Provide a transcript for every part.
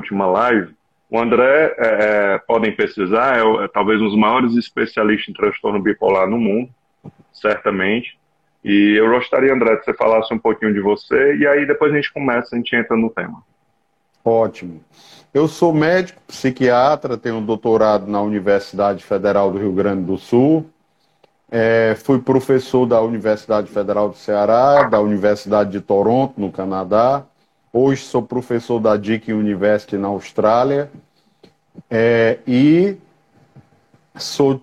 última live, o André, é, é, podem pesquisar, é, é, talvez um dos maiores especialistas em transtorno bipolar no mundo, certamente. E eu gostaria, André, que você falasse um pouquinho de você, e aí depois a gente começa, a gente entra no tema. Ótimo. Eu sou médico, psiquiatra, tenho doutorado na Universidade Federal do Rio Grande do Sul. É, fui professor da Universidade Federal do Ceará, da Universidade de Toronto, no Canadá. Hoje sou professor da Deakin University na Austrália é, e sou,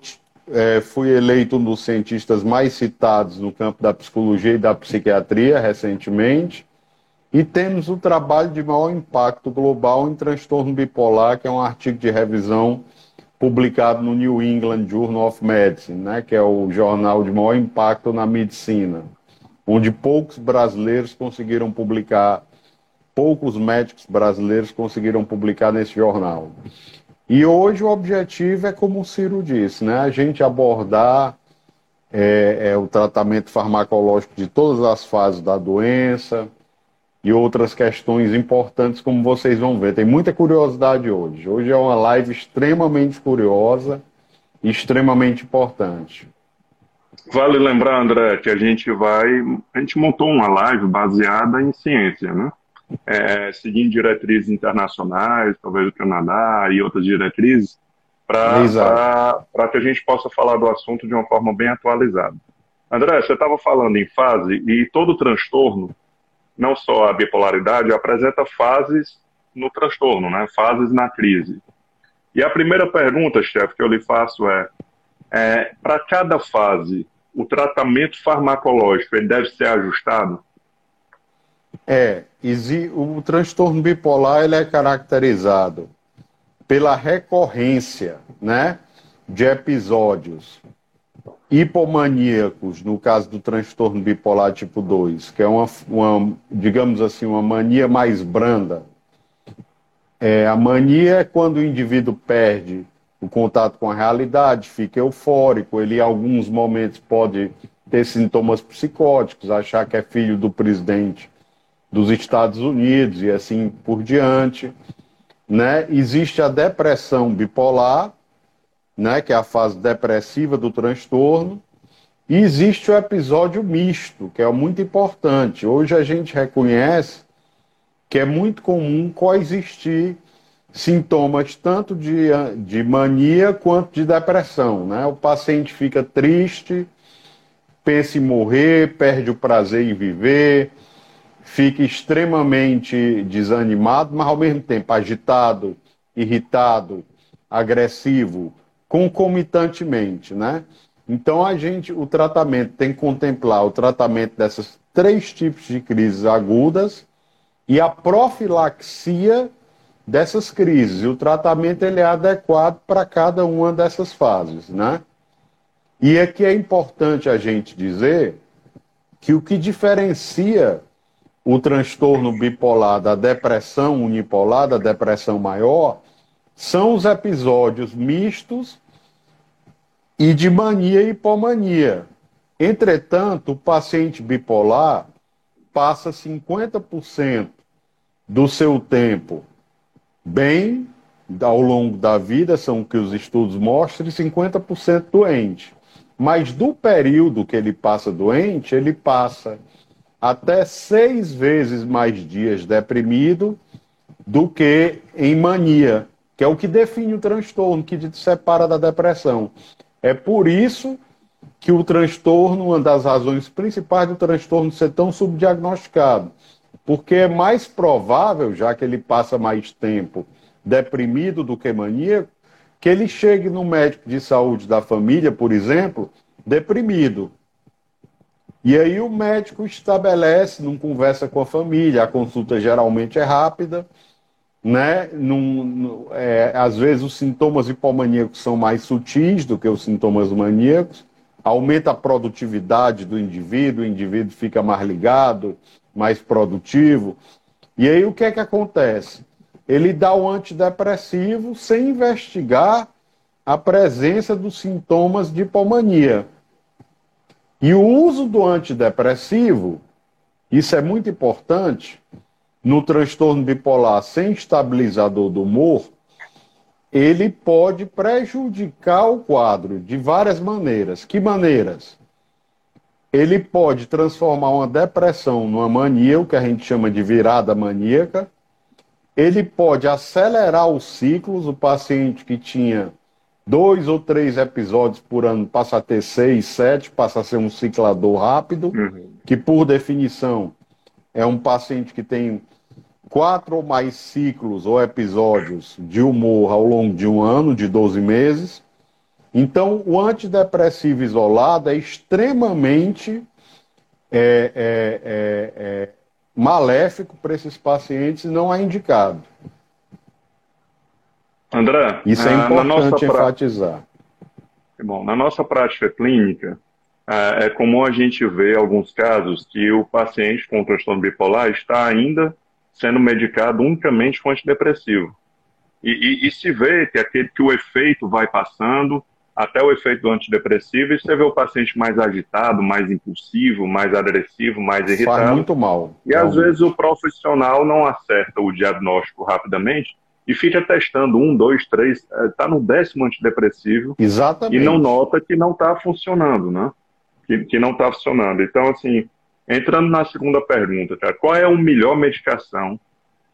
é, fui eleito um dos cientistas mais citados no campo da psicologia e da psiquiatria recentemente. E temos o trabalho de maior impacto global em transtorno bipolar, que é um artigo de revisão publicado no New England Journal of Medicine, né, que é o jornal de maior impacto na medicina, onde poucos brasileiros conseguiram publicar poucos médicos brasileiros conseguiram publicar nesse jornal. E hoje o objetivo é, como o Ciro disse, né, a gente abordar é, é, o tratamento farmacológico de todas as fases da doença e outras questões importantes, como vocês vão ver. Tem muita curiosidade hoje. Hoje é uma live extremamente curiosa e extremamente importante. Vale lembrar, André, que a gente vai. A gente montou uma live baseada em ciência, né? É, seguindo diretrizes internacionais, talvez do Canadá e outras diretrizes, para que a gente possa falar do assunto de uma forma bem atualizada. André, você estava falando em fase, e todo transtorno, não só a bipolaridade, apresenta fases no transtorno, né? fases na crise. E a primeira pergunta, chefe, que eu lhe faço é, é para cada fase, o tratamento farmacológico ele deve ser ajustado? É, o transtorno bipolar ele é caracterizado pela recorrência, né, de episódios hipomaníacos, no caso do transtorno bipolar tipo 2, que é uma, uma digamos assim, uma mania mais branda. É, a mania é quando o indivíduo perde o contato com a realidade, fica eufórico, ele em alguns momentos pode ter sintomas psicóticos, achar que é filho do presidente dos Estados Unidos e assim por diante. Né? Existe a depressão bipolar, né, que é a fase depressiva do transtorno, e existe o episódio misto, que é muito importante. Hoje a gente reconhece que é muito comum coexistir sintomas tanto de, de mania quanto de depressão. Né? O paciente fica triste, pensa em morrer, perde o prazer em viver, fica extremamente desanimado, mas ao mesmo tempo agitado, irritado, agressivo, concomitantemente, né? Então a gente, o tratamento tem que contemplar o tratamento dessas três tipos de crises agudas e a profilaxia dessas crises. E o tratamento ele é adequado para cada uma dessas fases, né? E aqui é importante a gente dizer que o que diferencia o transtorno bipolar da depressão unipolar, da depressão maior, são os episódios mistos e de mania e hipomania. Entretanto, o paciente bipolar passa 50% do seu tempo bem ao longo da vida, são o que os estudos mostram, e 50% doente. Mas do período que ele passa doente, ele passa até seis vezes mais dias deprimido do que em mania, que é o que define o transtorno, que te separa da depressão. É por isso que o transtorno, uma das razões principais do transtorno ser tão subdiagnosticado, porque é mais provável, já que ele passa mais tempo deprimido do que maníaco, que ele chegue no médico de saúde da família, por exemplo, deprimido. E aí o médico estabelece, não conversa com a família, a consulta geralmente é rápida, né? Num, é, às vezes os sintomas hipomaníacos são mais sutis do que os sintomas maníacos, aumenta a produtividade do indivíduo, o indivíduo fica mais ligado, mais produtivo. E aí o que é que acontece? Ele dá o antidepressivo sem investigar a presença dos sintomas de hipomania. E o uso do antidepressivo, isso é muito importante, no transtorno bipolar sem estabilizador do humor, ele pode prejudicar o quadro de várias maneiras. Que maneiras? Ele pode transformar uma depressão numa mania, o que a gente chama de virada maníaca. Ele pode acelerar os ciclos, o paciente que tinha dois ou três episódios por ano passa a ter seis, sete, passa a ser um ciclador rápido, uhum. que por definição é um paciente que tem quatro ou mais ciclos ou episódios de humor ao longo de um ano, de 12 meses. Então, o antidepressivo isolado é extremamente é, é, é, é maléfico para esses pacientes e não é indicado. André, isso é importante enfatizar. Bom, na nossa prática clínica, é comum a gente ver alguns casos que o paciente com transtorno bipolar está ainda sendo medicado unicamente com antidepressivo. E, e, e, se vê que aquele que o efeito vai passando até o efeito do antidepressivo, e você vê o paciente mais agitado, mais impulsivo, mais agressivo, mais irritado. Faz muito mal. E às vezes o profissional não acerta o diagnóstico rapidamente e fica testando um, dois, três, está é, no décimo antidepressivo. Exatamente. E não nota que não está funcionando, né? Que, que não está funcionando. Então, assim, entrando na segunda pergunta, cara, qual é a melhor medicação?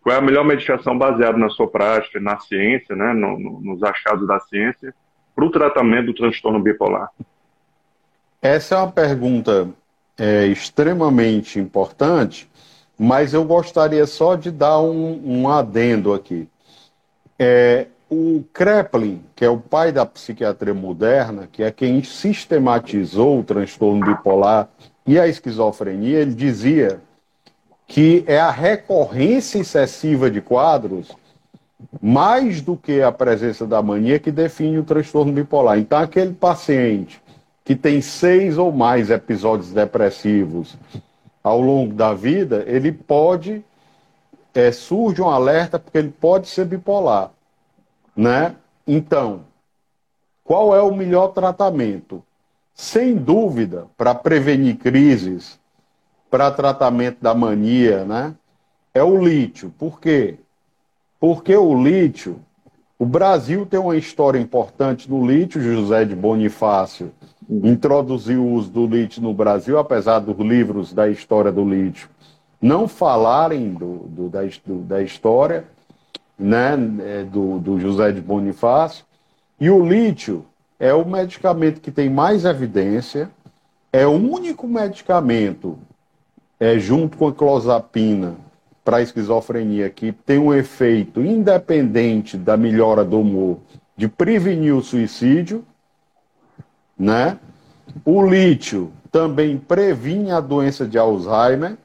Qual é a melhor medicação baseada na sua prática, na ciência, né, no, no, nos achados da ciência, para o tratamento do transtorno bipolar? Essa é uma pergunta é, extremamente importante, mas eu gostaria só de dar um, um adendo aqui. É, o Kreplin, que é o pai da psiquiatria moderna, que é quem sistematizou o transtorno bipolar e a esquizofrenia, ele dizia que é a recorrência excessiva de quadros, mais do que a presença da mania, que define o transtorno bipolar. Então, aquele paciente que tem seis ou mais episódios depressivos ao longo da vida, ele pode é, surge um alerta porque ele pode ser bipolar, né? Então, qual é o melhor tratamento? Sem dúvida, para prevenir crises, para tratamento da mania, né? É o lítio. Por quê? Porque o lítio, o Brasil tem uma história importante no lítio, José de Bonifácio introduziu o uso do lítio no Brasil, apesar dos livros da história do lítio não falarem do, do, da, do, da história né, é, do, do José de Bonifácio. E o lítio é o medicamento que tem mais evidência, é o único medicamento, é, junto com a clozapina, para esquizofrenia, que tem um efeito independente da melhora do humor, de prevenir o suicídio, né? O lítio também previne a doença de Alzheimer,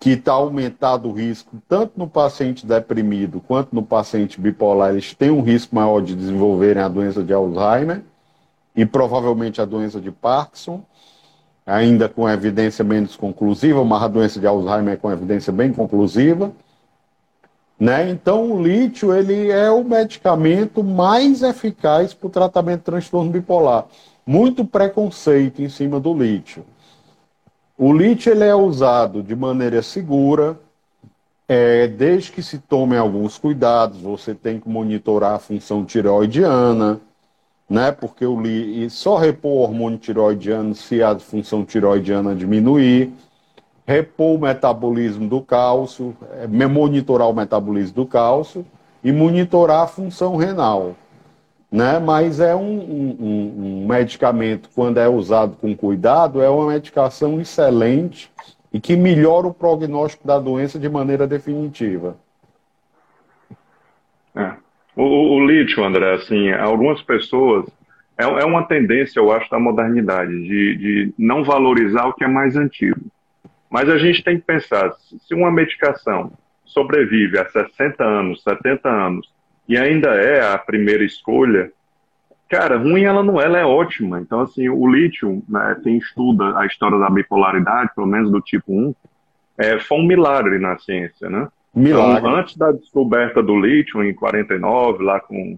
que está aumentado o risco, tanto no paciente deprimido quanto no paciente bipolar, eles têm um risco maior de desenvolverem a doença de Alzheimer e provavelmente a doença de Parkinson, ainda com evidência menos conclusiva, mas a doença de Alzheimer é com evidência bem conclusiva. Né? Então, o lítio ele é o medicamento mais eficaz para o tratamento de transtorno bipolar. Muito preconceito em cima do lítio. O lítio ele é usado de maneira segura, é, desde que se tomem alguns cuidados. Você tem que monitorar a função tireoidiana, né? Porque o lítio só repor o hormônio tireoidiano se a função tireoidiana diminuir, repor o metabolismo do cálcio, é, monitorar o metabolismo do cálcio e monitorar a função renal né? Mas é um, um, um, medicamento, quando é usado com cuidado, é uma medicação excelente e que melhora o prognóstico da doença de maneira definitiva. É. O, o, lítio, André, assim, algumas pessoas é, é uma tendência, eu acho, da modernidade, de, de não valorizar o que é mais antigo. Mas a gente tem que pensar, se uma medicação sobrevive a 60 anos, 70 anos, e ainda é a primeira escolha, cara, ruim ela não é, ela é ótima. Então, assim, o lítio, né, quem estuda a história da bipolaridade, pelo menos do tipo 1, é, foi um milagre na ciência, né? Milagre. Então, antes da descoberta do lítio, em 49, lá com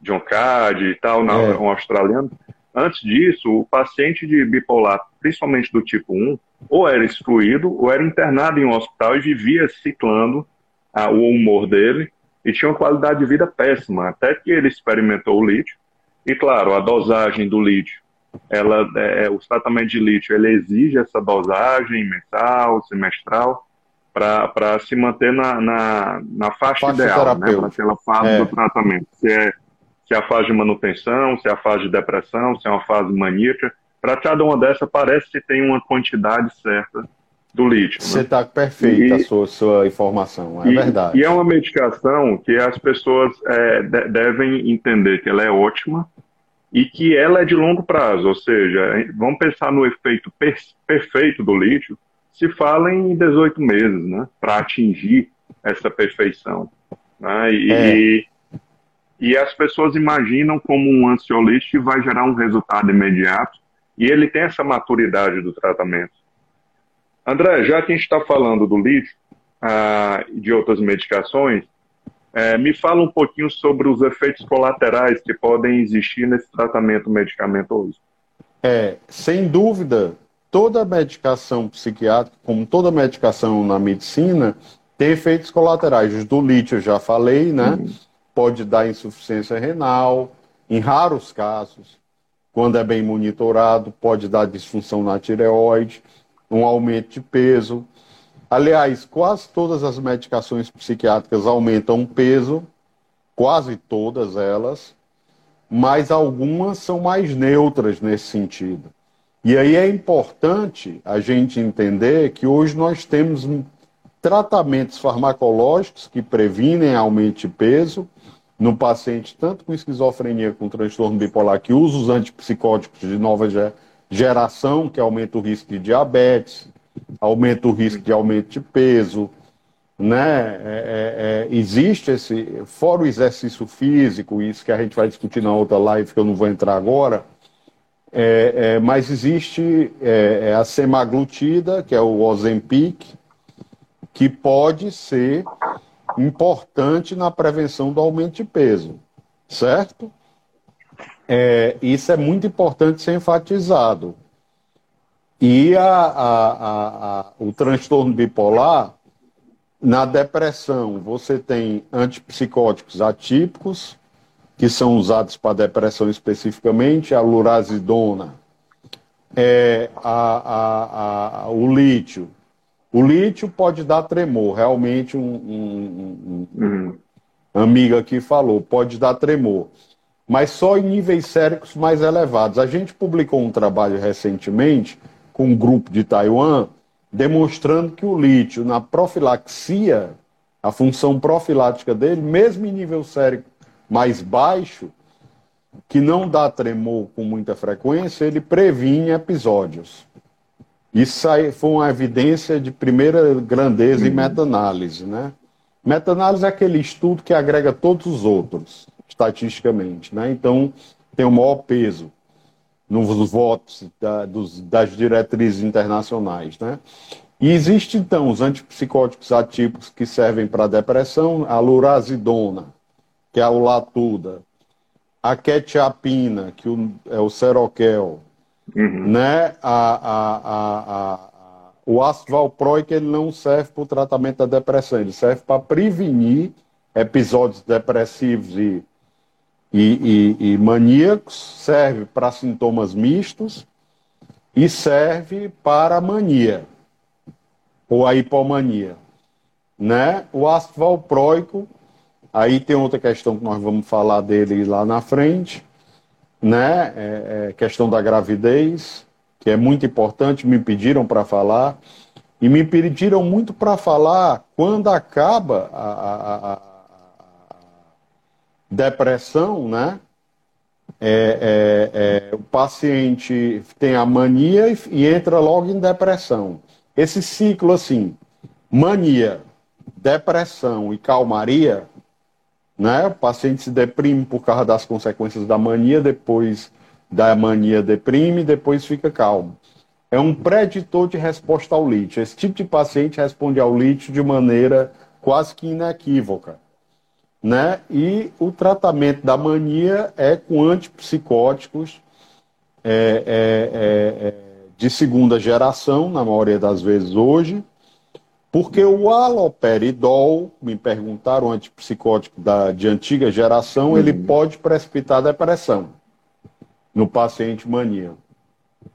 John Cade e tal, na, é. um australiano, antes disso, o paciente de bipolar principalmente do tipo 1, ou era excluído, ou era internado em um hospital e vivia ciclando ah, o humor dele e tinha uma qualidade de vida péssima, até que ele experimentou o lítio. E claro, a dosagem do lítio, ela, é, é o tratamento de lítio, ele exige essa dosagem mensal, semestral, para se manter na, na, na faixa, faixa ideal, né, para aquela fase é. do tratamento. Se é, se é a fase de manutenção, se é a fase de depressão, se é uma fase maníaca. Para cada uma dessas, parece que tem uma quantidade certa do lítio. Você está né? perfeita a sua, sua informação, é e, verdade. E é uma medicação que as pessoas é, de, devem entender que ela é ótima e que ela é de longo prazo, ou seja, vamos pensar no efeito per, perfeito do lítio, se fala em 18 meses, né, para atingir essa perfeição. Né, e, é. e, e as pessoas imaginam como um ansiolítico vai gerar um resultado imediato, e ele tem essa maturidade do tratamento. André, já que a gente está falando do lítio ah, e de outras medicações, é, me fala um pouquinho sobre os efeitos colaterais que podem existir nesse tratamento medicamentoso. É, sem dúvida, toda medicação psiquiátrica, como toda medicação na medicina, tem efeitos colaterais. Os do lítio eu já falei, né? Uhum. Pode dar insuficiência renal, em raros casos, quando é bem monitorado, pode dar disfunção na tireoide um aumento de peso. Aliás, quase todas as medicações psiquiátricas aumentam peso, quase todas elas, mas algumas são mais neutras nesse sentido. E aí é importante a gente entender que hoje nós temos tratamentos farmacológicos que previnem aumento de peso no paciente, tanto com esquizofrenia como transtorno bipolar, que usa os antipsicóticos de nova geração geração, que aumenta o risco de diabetes, aumenta o risco de aumento de peso, né? É, é, é, existe esse, fora o exercício físico, isso que a gente vai discutir na outra live, que eu não vou entrar agora, é, é mas existe é, a semaglutida, que é o Ozempic, que pode ser importante na prevenção do aumento de peso, certo? É, isso é muito importante ser enfatizado. E a, a, a, o transtorno bipolar, na depressão, você tem antipsicóticos atípicos, que são usados para depressão especificamente, a lurazidona, é, o lítio. O lítio pode dar tremor, realmente um, um, um, um uhum. amigo aqui falou, pode dar tremor mas só em níveis séricos mais elevados. A gente publicou um trabalho recentemente com um grupo de Taiwan demonstrando que o lítio, na profilaxia, a função profilática dele, mesmo em nível sérico mais baixo, que não dá tremor com muita frequência, ele previne episódios. Isso foi uma evidência de primeira grandeza uhum. em meta-análise. Né? Meta-análise é aquele estudo que agrega todos os outros estatisticamente. Né? Então, tem o maior peso nos votos da, dos, das diretrizes internacionais. Né? E existe, então, os antipsicóticos atípicos que servem para depressão, a lurazidona, que é a latuda, a quetiapina, que é o seroquel, uhum. né? a, a, a, a o ácido valproico ele não serve para o tratamento da depressão, ele serve para prevenir episódios depressivos e e, e, e maníacos, serve para sintomas mistos e serve para a mania ou a hipomania. Né? O ácido valproico, aí tem outra questão que nós vamos falar dele lá na frente, né? É, é questão da gravidez, que é muito importante, me pediram para falar, e me pediram muito para falar quando acaba a, a, a depressão, né? É, é, é, o paciente tem a mania e, e, entra logo em depressão. Esse ciclo assim, mania, depressão e calmaria, né? O paciente se deprime por causa das consequências da mania, depois da mania deprime, depois fica calmo. É um preditor de resposta ao lítio. Esse tipo de paciente responde ao lítio de maneira quase que inequívoca né? E o tratamento da mania é com antipsicóticos é, é, é, é de segunda geração, na maioria das vezes hoje, porque o aloperidol, me perguntaram, antipsicótico da, de antiga geração, uhum. ele pode precipitar depressão no paciente maníaco.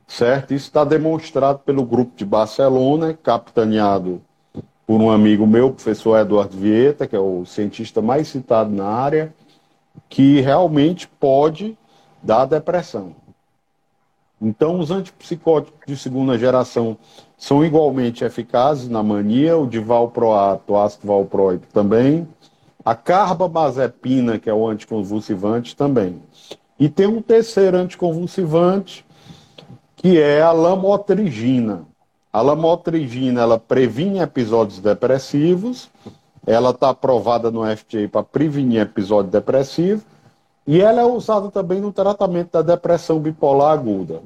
Certo? Isso está demonstrado pelo grupo de Barcelona, capitaneado por um amigo meu, professor Eduardo Vieta, que é o cientista mais citado na área, que realmente pode dar depressão. Então, os antipsicóticos de segunda geração são igualmente eficazes na mania, o divalproato, o ácido valproico também, a carbamazepina, que é o anticonvulsivante, também. E tem um terceiro anticonvulsivante, que é a lamotrigina. A lamotrigina, ela previne episódios depressivos, ela está aprovada no FDA para prevenir episódio depressivo, e ela é usada também no tratamento da depressão bipolar aguda.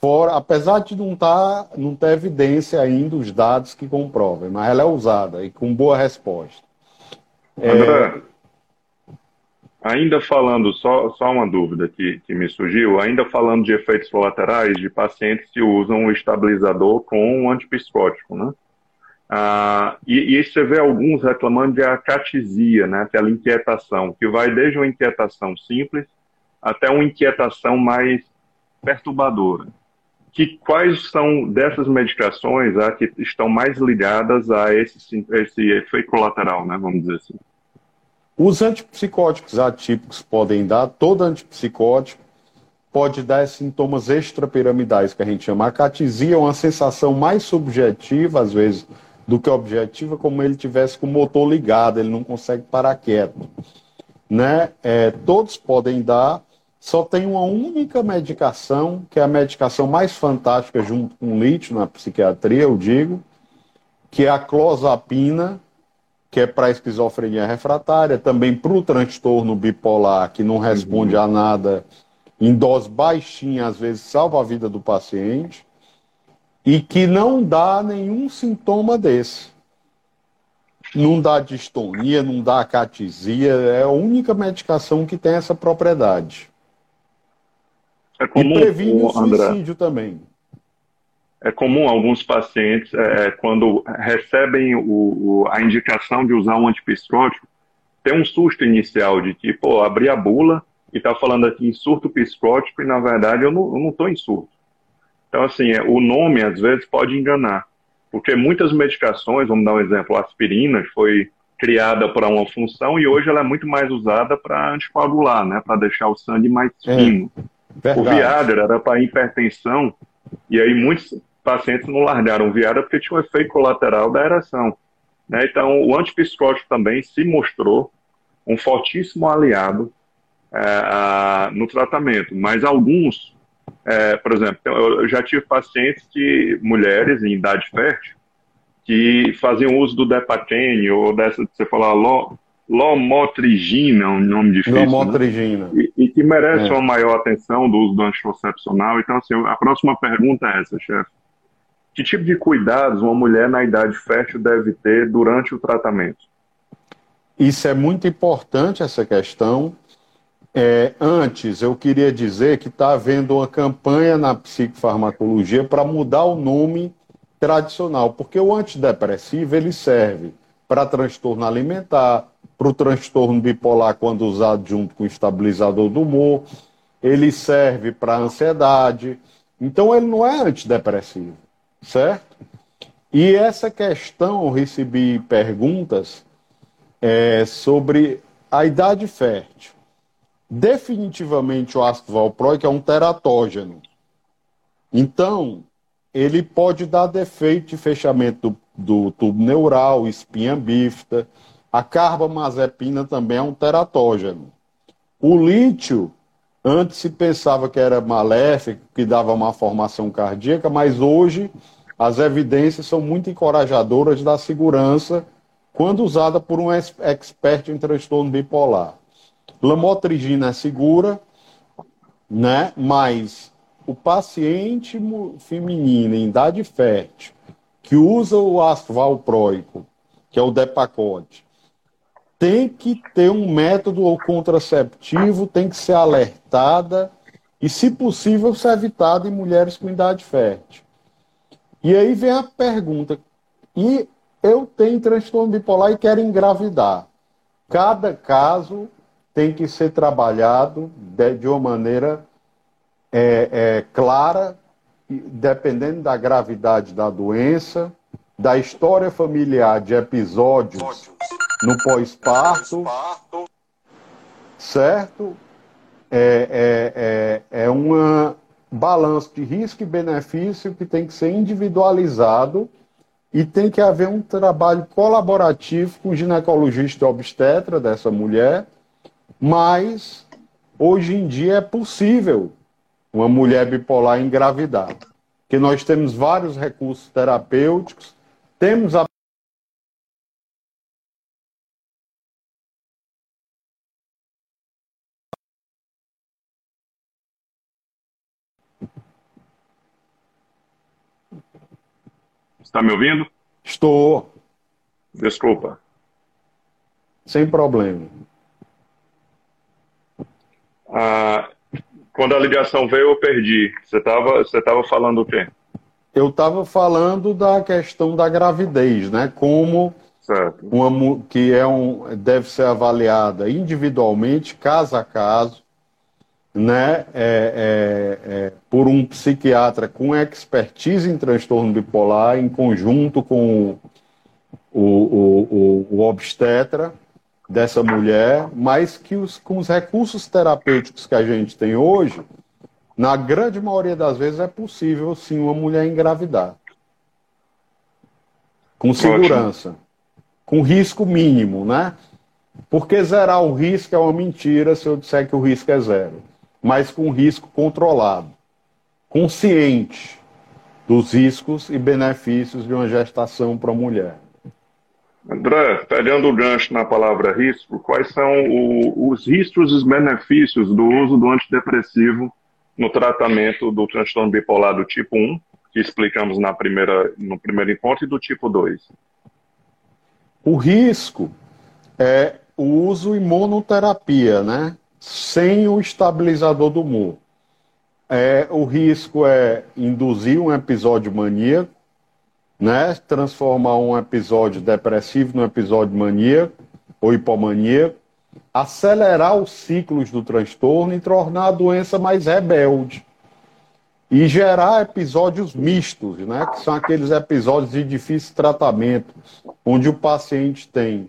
Fora, apesar de não, tá, não ter evidência ainda os dados que comprovem, mas ela é usada e com boa resposta. André, é... ainda falando, só, só uma dúvida que, que me surgiu, ainda falando de efeitos colaterais de pacientes que usam o estabilizador com um antipsicótico, né? Ah, e, e você vê alguns reclamando de acatisia, né, aquela inquietação, que vai desde uma inquietação simples até uma inquietação mais perturbadora que quais são dessas medicações a, que estão mais ligadas a esse, esse efeito colateral, né, vamos dizer assim? Os antipsicóticos atípicos podem dar, todo antipsicótico pode dar sintomas extrapiramidais, que a gente chama. A catisia é uma sensação mais subjetiva, às vezes, do que objetiva, como ele tivesse com o motor ligado, ele não consegue parar quieto. Né? É, todos podem dar, só tem uma única medicação, que é a medicação mais fantástica junto com lítio na psiquiatria, eu digo, que é a clozapina, que é para esquizofrenia refratária, também para o transtorno bipolar, que não responde uhum. a nada, em dose baixinha, às vezes salva a vida do paciente, e que não dá nenhum sintoma desse. Não dá distonia, não dá acatisia, é a única medicação que tem essa propriedade. É comum, e previne o suicídio André, também. É comum alguns pacientes, é, é, quando recebem o, o, a indicação de usar um antipsicótico, ter um susto inicial de que, pô, abri a bula e está falando aqui em surto psicótico e, na verdade, eu não estou em surto. Então, assim, é, o nome, às vezes, pode enganar. Porque muitas medicações, vamos dar um exemplo, a aspirina foi criada para uma função e hoje ela é muito mais usada para anticoagular, né? Para deixar o sangue mais é. fino. É. O Viagra era para hipertensão, e aí muitos pacientes não largaram o Viagra porque tinha um efeito colateral da ereção. Né? Então, o antipsicótico também se mostrou um fortíssimo aliado é, no tratamento, mas alguns, é, por exemplo, eu já tive pacientes que, mulheres em idade fértil, que faziam uso do Depatene ou dessa, você falar, Lomotrigina, um nome difícil. Né? Lomotrigina. Né? E, e, que merece é. uma maior atenção do uso do anticoncepcional. Então, assim, a próxima pergunta é essa, chefe. Que tipo de cuidados uma mulher na idade fértil deve ter durante o tratamento? Isso é muito importante, essa questão. É, antes, eu queria dizer que está havendo uma campanha na psicofarmacologia para mudar o nome tradicional, porque o antidepressivo ele serve para transtorno alimentar, para o transtorno bipolar quando usado junto com o estabilizador do humor, ele serve para ansiedade. Então ele não é antidepressivo, certo? E essa questão eu recebi perguntas é, sobre a idade fértil. Definitivamente o ácido valproico é um teratógeno. Então, ele pode dar defeito de fechamento do, do tubo neural, espinha bífida, a carbamazepina também é um teratógeno. O lítio, antes se pensava que era maléfico, que dava uma formação cardíaca, mas hoje as evidências são muito encorajadoras da segurança quando usada por um expert em transtorno bipolar. Lamotrigina é segura, né? mas o paciente feminino em idade fértil que usa o ácido valproico, que é o Depacote, tem que ter um método contraceptivo, tem que ser alertada e, se possível, ser evitado em mulheres com idade fértil. E aí vem a pergunta: e eu tenho transtorno bipolar e quero engravidar? Cada caso tem que ser trabalhado de, de uma maneira é, é, clara, dependendo da gravidade da doença, da história familiar de episódios no pós-parto, certo? É, é, é, é uma balanço de risco e benefício que tem que ser individualizado e tem que haver um trabalho colaborativo com o ginecologista obstetra dessa mulher, mas hoje em dia é possível uma mulher bipolar engravidar, que nós temos vários recursos terapêuticos, temos a Está me ouvindo? Estou. Desculpa. Sem problema. Ah, quando a ligação veio, eu perdi. Você estava você tava falando o quê? Eu estava falando da questão da gravidez, né? Como certo. uma que é um, deve ser avaliada individualmente, caso a caso, né, é, é, é, por um psiquiatra com expertise em transtorno bipolar, em conjunto com o, o, o, o obstetra dessa mulher, mas que os, com os recursos terapêuticos que a gente tem hoje, na grande maioria das vezes é possível sim uma mulher engravidar. Com segurança. Ótimo. Com risco mínimo, né? Porque zerar o risco é uma mentira se eu disser que o risco é zero mas com risco controlado, consciente dos riscos e benefícios de uma gestação para a mulher. André, pegando o gancho na palavra risco, quais são o, os riscos e os benefícios do uso do antidepressivo no tratamento do transtorno bipolar do tipo 1, que explicamos na primeira, no primeiro encontro, e do tipo 2? O risco é o uso imunoterapia, né? sem o estabilizador do humor. É, o risco é induzir um episódio maníaco, né? transformar um episódio depressivo num episódio maníaco ou hipomaníaco, acelerar os ciclos do transtorno e tornar a doença mais rebelde. E gerar episódios mistos, né? que são aqueles episódios de difícil tratamento, onde o paciente tem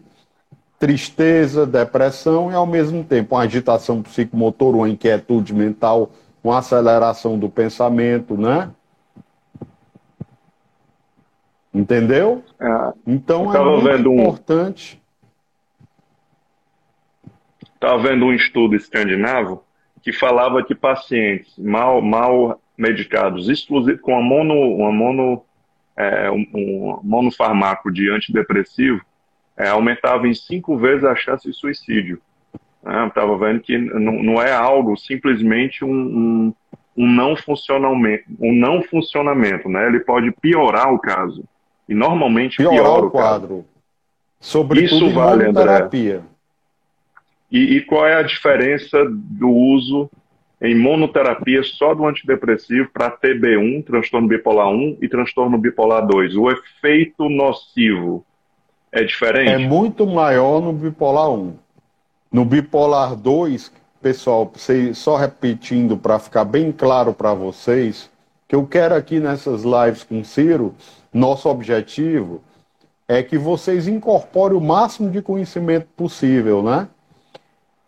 tristeza, depressão e, ao mesmo tempo, uma agitação psicomotora, uma inquietude mental, uma aceleração do pensamento, né? Entendeu? É, então é muito importante. Estava vendo um estudo escandinavo que falava que pacientes mal, mal medicados, exclusivo com uma mono, uma mono, é, um, um monofarmaco de antidepressivo, é, aumentava em cinco vezes a chance de suicídio. Né? Estava vendo que não, não, é algo simplesmente um, um, um, não funcionamento, um não funcionamento, né? Ele pode piorar o caso e normalmente piorar piora o quadro. Caso. Sobretudo Isso vale, André. E, e qual é a diferença do uso em monoterapia só do antidepressivo para TB1, transtorno bipolar 1 e transtorno bipolar 2? O efeito nocivo é diferente? É muito maior no bipolar 1. No bipolar 2, pessoal, só repetindo para ficar bem claro para vocês, que eu quero aqui nessas lives com Ciro, nosso objetivo é que vocês incorporem o máximo de conhecimento possível, né?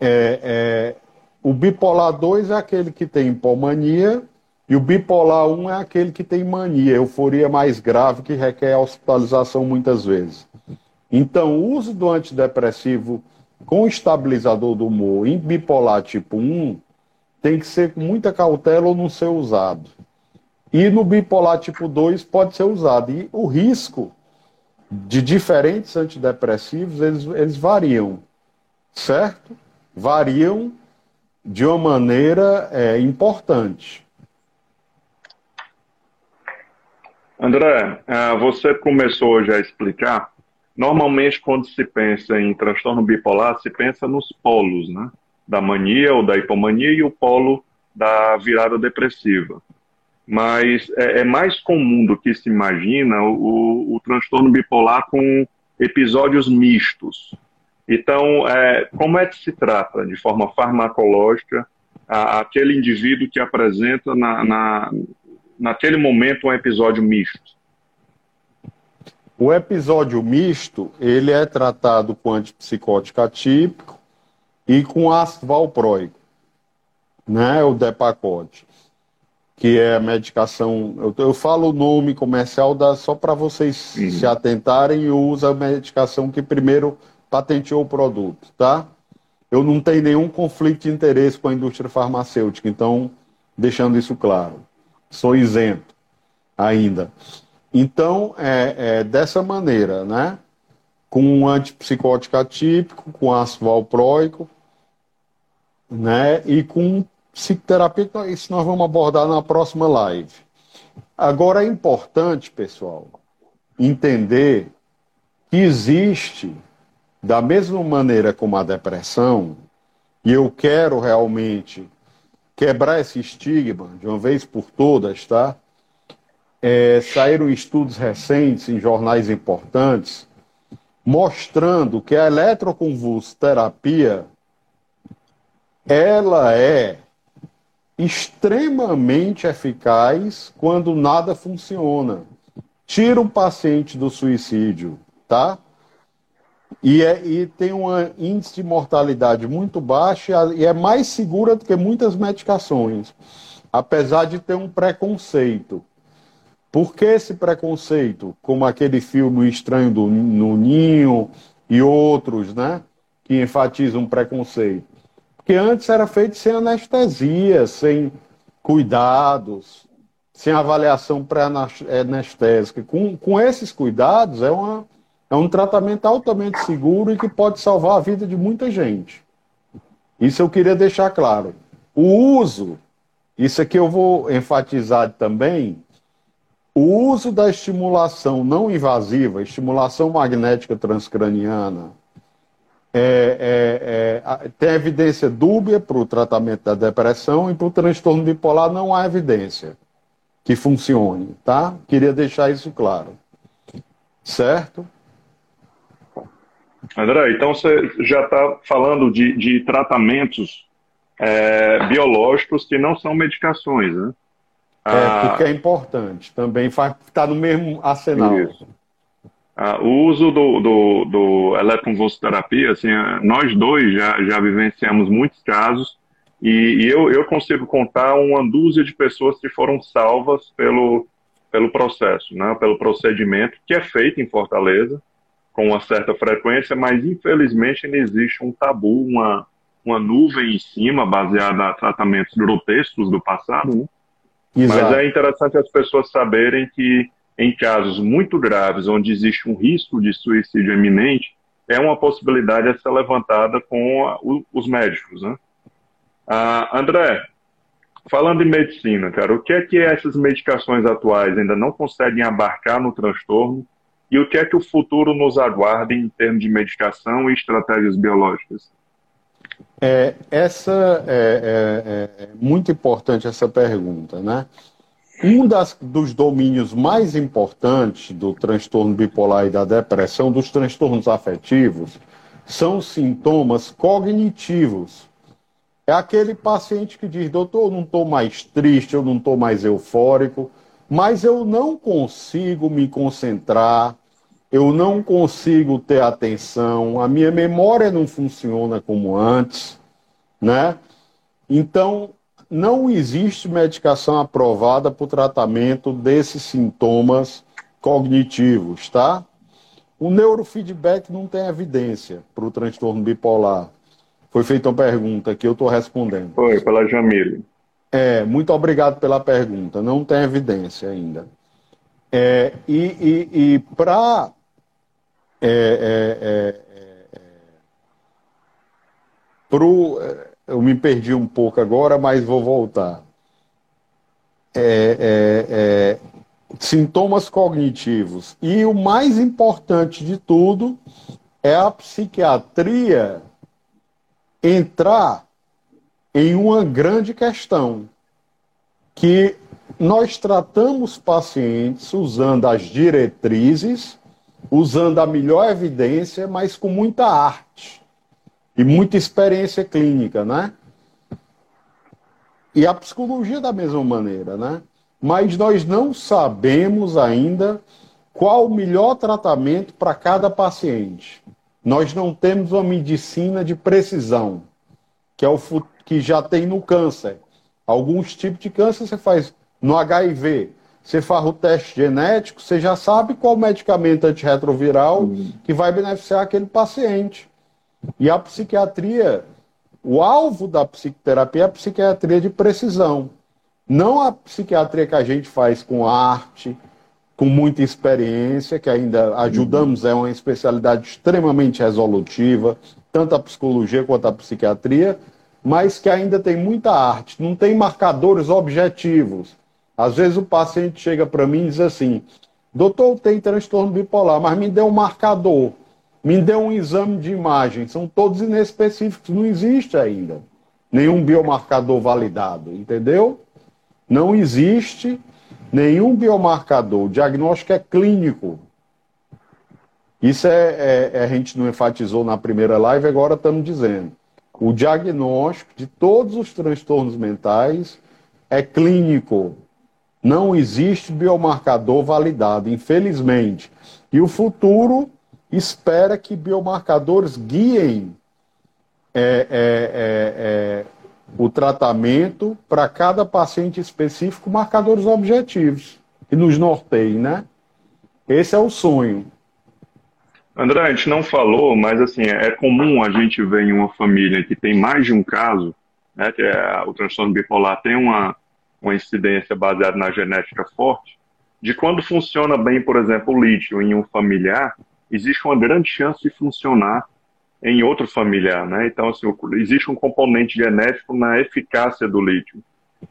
É, é, o bipolar 2 é aquele que tem hipomania e o bipolar 1 é aquele que tem mania, euforia mais grave que requer hospitalização muitas vezes. Então, o uso do antidepressivo com estabilizador do humor em bipolar tipo 1 tem que ser com muita cautela ou não ser usado. E no bipolar tipo 2 pode ser usado. E o risco de diferentes antidepressivos, eles, eles variam, certo? Variam de uma maneira é, importante. André, ah, você começou hoje a explicar Normalmente, quando se pensa em transtorno bipolar, se pensa nos polos, né? Da mania ou da hipomania e o polo da virada depressiva. Mas é, é mais comum do que se imagina o, o, transtorno bipolar com episódios mistos. Então, é, como é que se trata, de forma farmacológica, a, aquele indivíduo que apresenta na, na, naquele momento um episódio misto? O episódio misto, ele é tratado com antipsicótico atípico e com ácido valproico, né, o Depacote, que é a medicação, eu, eu falo o nome comercial da, só para vocês uhum. se atentarem e usa a medicação que primeiro patenteou o produto, tá? Eu não tenho nenhum conflito de interesse com a indústria farmacêutica, então, deixando isso claro, sou isento ainda. Então, é, é dessa maneira, né? Com um antipsicótico atípico, com ácido valproico, né? E com psicoterapia, isso nós vamos abordar na próxima live. Agora é importante, pessoal, entender que existe, da mesma maneira como a depressão, e eu quero realmente quebrar esse estigma de uma vez por todas, tá? é, saíram estudos recentes em jornais importantes mostrando que a eletroconvulsoterapia ela é extremamente eficaz quando nada funciona. Tira o paciente do suicídio, tá? E, é, e tem um índice de mortalidade muito baixo e é mais segura do que muitas medicações, apesar de ter um preconceito. Por que esse preconceito? Como aquele filme Estranho do, no Ninho e outros, né? Que enfatizam preconceito. Porque antes era feito sem anestesia, sem cuidados, sem avaliação pré-anestésica. Com, com esses cuidados, é, uma, é um tratamento altamente seguro e que pode salvar a vida de muita gente. Isso eu queria deixar claro. O uso, isso aqui eu vou enfatizar também, o uso da estimulação não invasiva, estimulação magnética transcraniana, é, é, é, tem evidência dúbia para o tratamento da depressão e para o transtorno bipolar não há evidência que funcione, tá? Queria deixar isso claro. Certo? André, então você já está falando de, de tratamentos é, biológicos que não são medicações, né? É, ah, porque é importante. Também está no mesmo arsenal. Isso. Ah, o uso do, do, do eletroconvulsoterapia, assim, nós dois já, já vivenciamos muitos casos e, e, eu, eu consigo contar uma dúzia de pessoas que foram salvas pelo, pelo processo, né, pelo procedimento que é feito em Fortaleza com uma certa frequência, mas infelizmente ainda existe um tabu, uma, uma nuvem em cima baseada em tratamentos grotescos do passado, né? Exato. Mas é interessante as pessoas saberem que em casos muito graves, onde existe um risco de suicídio eminente, é uma possibilidade a ser levantada com os médicos, né? Ah, André, falando em medicina, cara, o que é que essas medicações atuais ainda não conseguem abarcar no transtorno e o que é que o futuro nos aguarda em termos de medicação e estratégias biológicas? É, essa é, é, é, muito importante essa pergunta, né? Um das, dos domínios mais importantes do transtorno bipolar e da depressão, dos transtornos afetivos, são sintomas cognitivos. É aquele paciente que diz, doutor, eu não estou mais triste, eu não estou mais eufórico, mas eu não consigo me concentrar, eu não consigo ter atenção, a minha memória não funciona como antes, né? Então, não existe medicação aprovada para o tratamento desses sintomas cognitivos, tá? O neurofeedback não tem evidência para o transtorno bipolar. Foi feita uma pergunta que eu estou respondendo. Foi, pela Jamile. É, muito obrigado pela pergunta. Não tem evidência ainda. É, e e, e para é, é, é, é, pro, eu me perdi um pouco agora, mas vou voltar. É, sintomas cognitivos. E o mais importante de tudo é a psiquiatria entrar em uma grande questão, que nós tratamos pacientes usando as diretrizes, usando a melhor evidência, mas com muita arte e muita experiência clínica, né? E a psicologia da mesma maneira, né? Mas nós não sabemos ainda qual o melhor tratamento para cada paciente. Nós não temos uma medicina de precisão, que é o que já tem no câncer. Alguns tipos de câncer você faz no HIV. Você faz o teste genético, você já sabe qual medicamento antirretroviral uhum. que vai beneficiar aquele paciente. E a psiquiatria, o alvo da psicoterapia é a psiquiatria de precisão. Não a psiquiatria que a gente faz com arte, com muita experiência, que ainda ajudamos, é uma especialidade extremamente resolutiva, tanto a psicologia quanto a psiquiatria, mas que ainda tem muita arte, não tem marcadores objetivos. Às vezes o paciente chega para mim e diz assim: doutor, tem transtorno bipolar, mas me deu um marcador, me deu um exame de imagem, são todos inespecíficos, não existe ainda nenhum biomarcador validado, entendeu? Não existe nenhum biomarcador. O diagnóstico é clínico. Isso é, é, é, a gente não enfatizou na primeira live, agora estamos dizendo. O diagnóstico de todos os transtornos mentais é clínico. Não existe biomarcador validado, infelizmente. E o futuro espera que biomarcadores guiem é, é, é, é o tratamento para cada paciente específico, marcadores objetivos, que nos norteiem, né? Esse é o sonho. André, a gente não falou, mas assim, é comum a gente ver em uma família que tem mais de um caso, né, que é, o transtorno bipolar tem uma, uma incidência baseada na genética forte, de quando funciona bem, por exemplo, o lítio em um familiar, existe uma grande chance de funcionar em outro familiar, né? Então, assim, existe um componente genético na eficácia do lítio.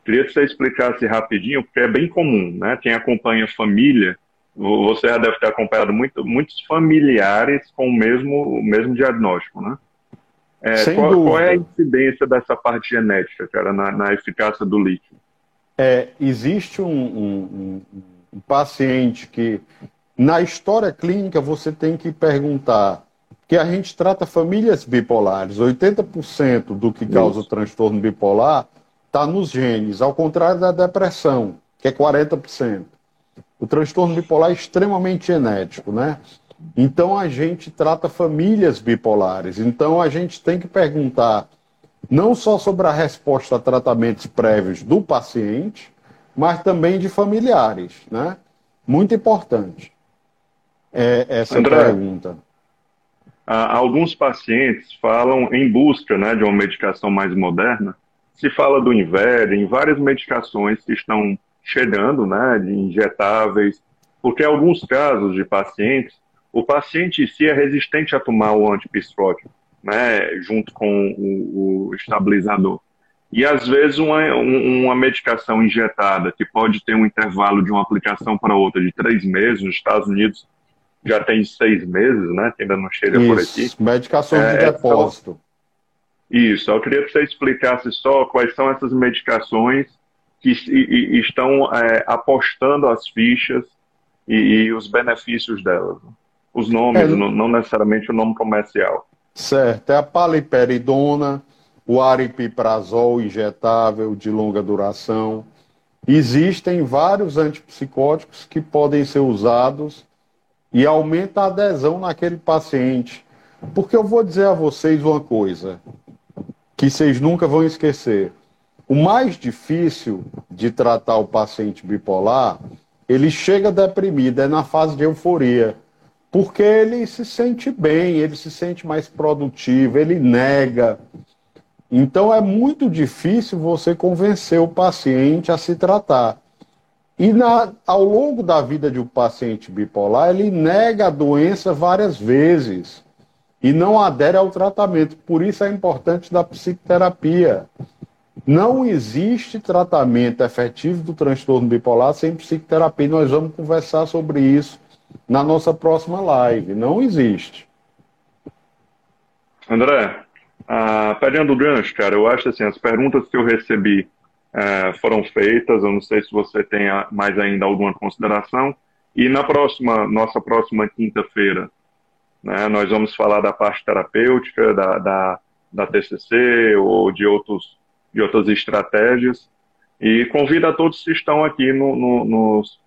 Queria que você explicasse rapidinho, porque é bem comum, né? Quem acompanha família, você já deve ter acompanhado muito, muitos familiares com o mesmo, o mesmo diagnóstico, né? É, qual, qual, é a incidência dessa parte genética, cara, na, na eficácia do lítio? É, existe um, um, um paciente que, na história clínica, você tem que perguntar que a gente trata famílias bipolares. 80% do que causa Isso. o transtorno bipolar está nos genes, ao contrário da depressão, que é 40%. O transtorno bipolar é extremamente genético, né? Então a gente trata famílias bipolares. Então a gente tem que perguntar não só sobre a resposta a tratamentos prévios do paciente, mas também de familiares, né? Muito importante é essa André, pergunta alguns pacientes falam em busca né, de uma medicação mais moderna. Se fala do Inver, em várias medicações que estão chegando, né, de injetáveis, porque em alguns casos de pacientes, o paciente em si é resistente a tomar o antipsicótico, né, junto com o, o estabilizador. E às vezes uma, uma medicação injetada, que pode ter um intervalo de uma aplicação para outra de três meses, nos Estados Unidos já tem seis meses, né? Que ainda não chega Isso, por aqui. Medicações é, de depósito. Isso, eu queria que você explicasse só quais são essas medicações que e, e estão é, apostando as fichas e, e, os benefícios delas. Os nomes, é, não, não necessariamente o nome comercial. Certo, é a paliperidona, o aripiprazol injetável de longa duração. Existem vários antipsicóticos que podem ser usados e aumenta a adesão naquele paciente. Porque eu vou dizer a vocês uma coisa que vocês nunca vão esquecer. O mais difícil de tratar o paciente bipolar, ele chega deprimido, é na fase de euforia. Porque ele se sente bem, ele se sente mais produtivo, ele nega. Então é muito difícil você convencer o paciente a se tratar. E na, ao longo da vida de um paciente bipolar, ele nega a doença várias vezes e não adere ao tratamento. Por isso é importante da psicoterapia. Não existe tratamento efetivo do transtorno bipolar sem psicoterapia. Nós vamos conversar sobre isso na nossa próxima live. Não existe. André, Ah, pegando o gancho, cara, eu acho assim, as perguntas que eu recebi é, foram feitas, eu não sei se você tem mais ainda alguma consideração, e na próxima, nossa próxima quinta-feira, né, nós vamos falar da parte terapêutica, da, da, da TCC ou de, outros, de outras estratégias, e convido a todos que estão aqui no, no, nos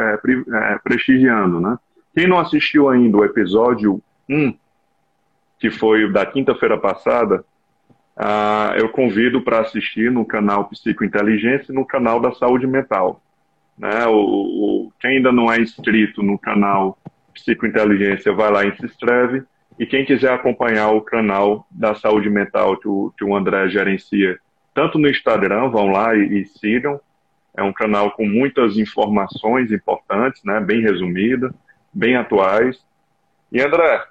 é, é, prestigiando, né? Quem não assistiu ainda o episódio 1, que foi da quinta-feira passada, uh, eu convido para assistir no canal Psicointeligência e no canal da Saúde Mental. Né? O, o, quem ainda não é inscrito no canal Psicointeligência, vai lá e se inscreve. E quem quiser acompanhar o canal da Saúde Mental que o, que o André gerencia, tanto no Instagram, vão lá e, e sigam. É um canal com muitas informações importantes, né? bem resumida bem atuais. E André,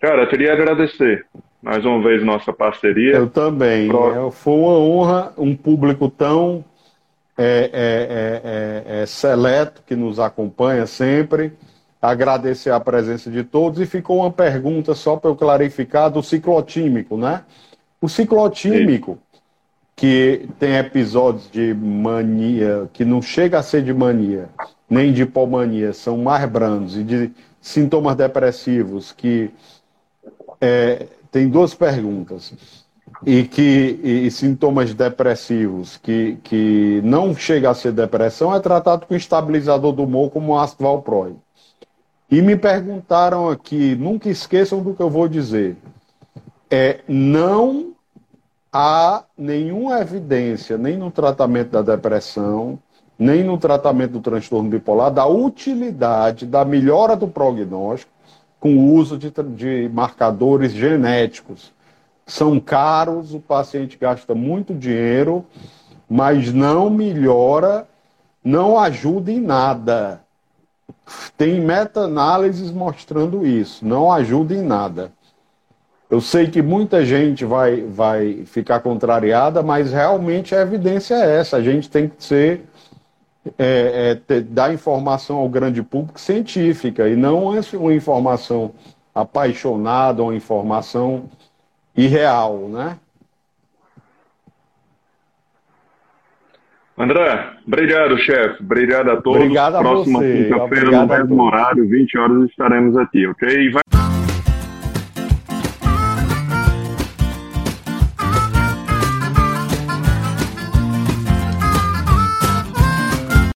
cara, eu queria agradecer mais uma vez nossa parceria. Eu também. Pro... É, foi uma honra um público tão é, é, é, é, seleto que nos acompanha sempre. Agradecer a presença de todos. E ficou uma pergunta, só para eu clarificar, do ciclotímico, né? O ciclotímico, Sim. Que tem episódios de mania, que não chega a ser de mania, nem de hipomania são mais brandos e de sintomas depressivos que é, tem duas perguntas e que e sintomas depressivos que, que não chega a ser depressão é tratado com estabilizador do humor como ácido valproico. E me perguntaram aqui, nunca esqueçam do que eu vou dizer, é não há nenhuma evidência nem no tratamento da depressão nem no tratamento do transtorno bipolar, da utilidade, da melhora do prognóstico com o uso de, de marcadores genéticos. São caros, o paciente gasta muito dinheiro, mas não melhora, não ajuda em nada. Tem meta-análises mostrando isso, não ajuda em nada. Eu sei que muita gente vai, vai ficar contrariada, mas realmente a evidência é essa. A gente tem que ser é, é, ter, dar informação ao grande público científica e não é uma informação apaixonada, uma informação irreal, né? André, obrigado, chefe. Obrigado a todos. Obrigado a Próxima quinta-feira, no mesmo horário, 20 horas, estaremos aqui, ok? Vai...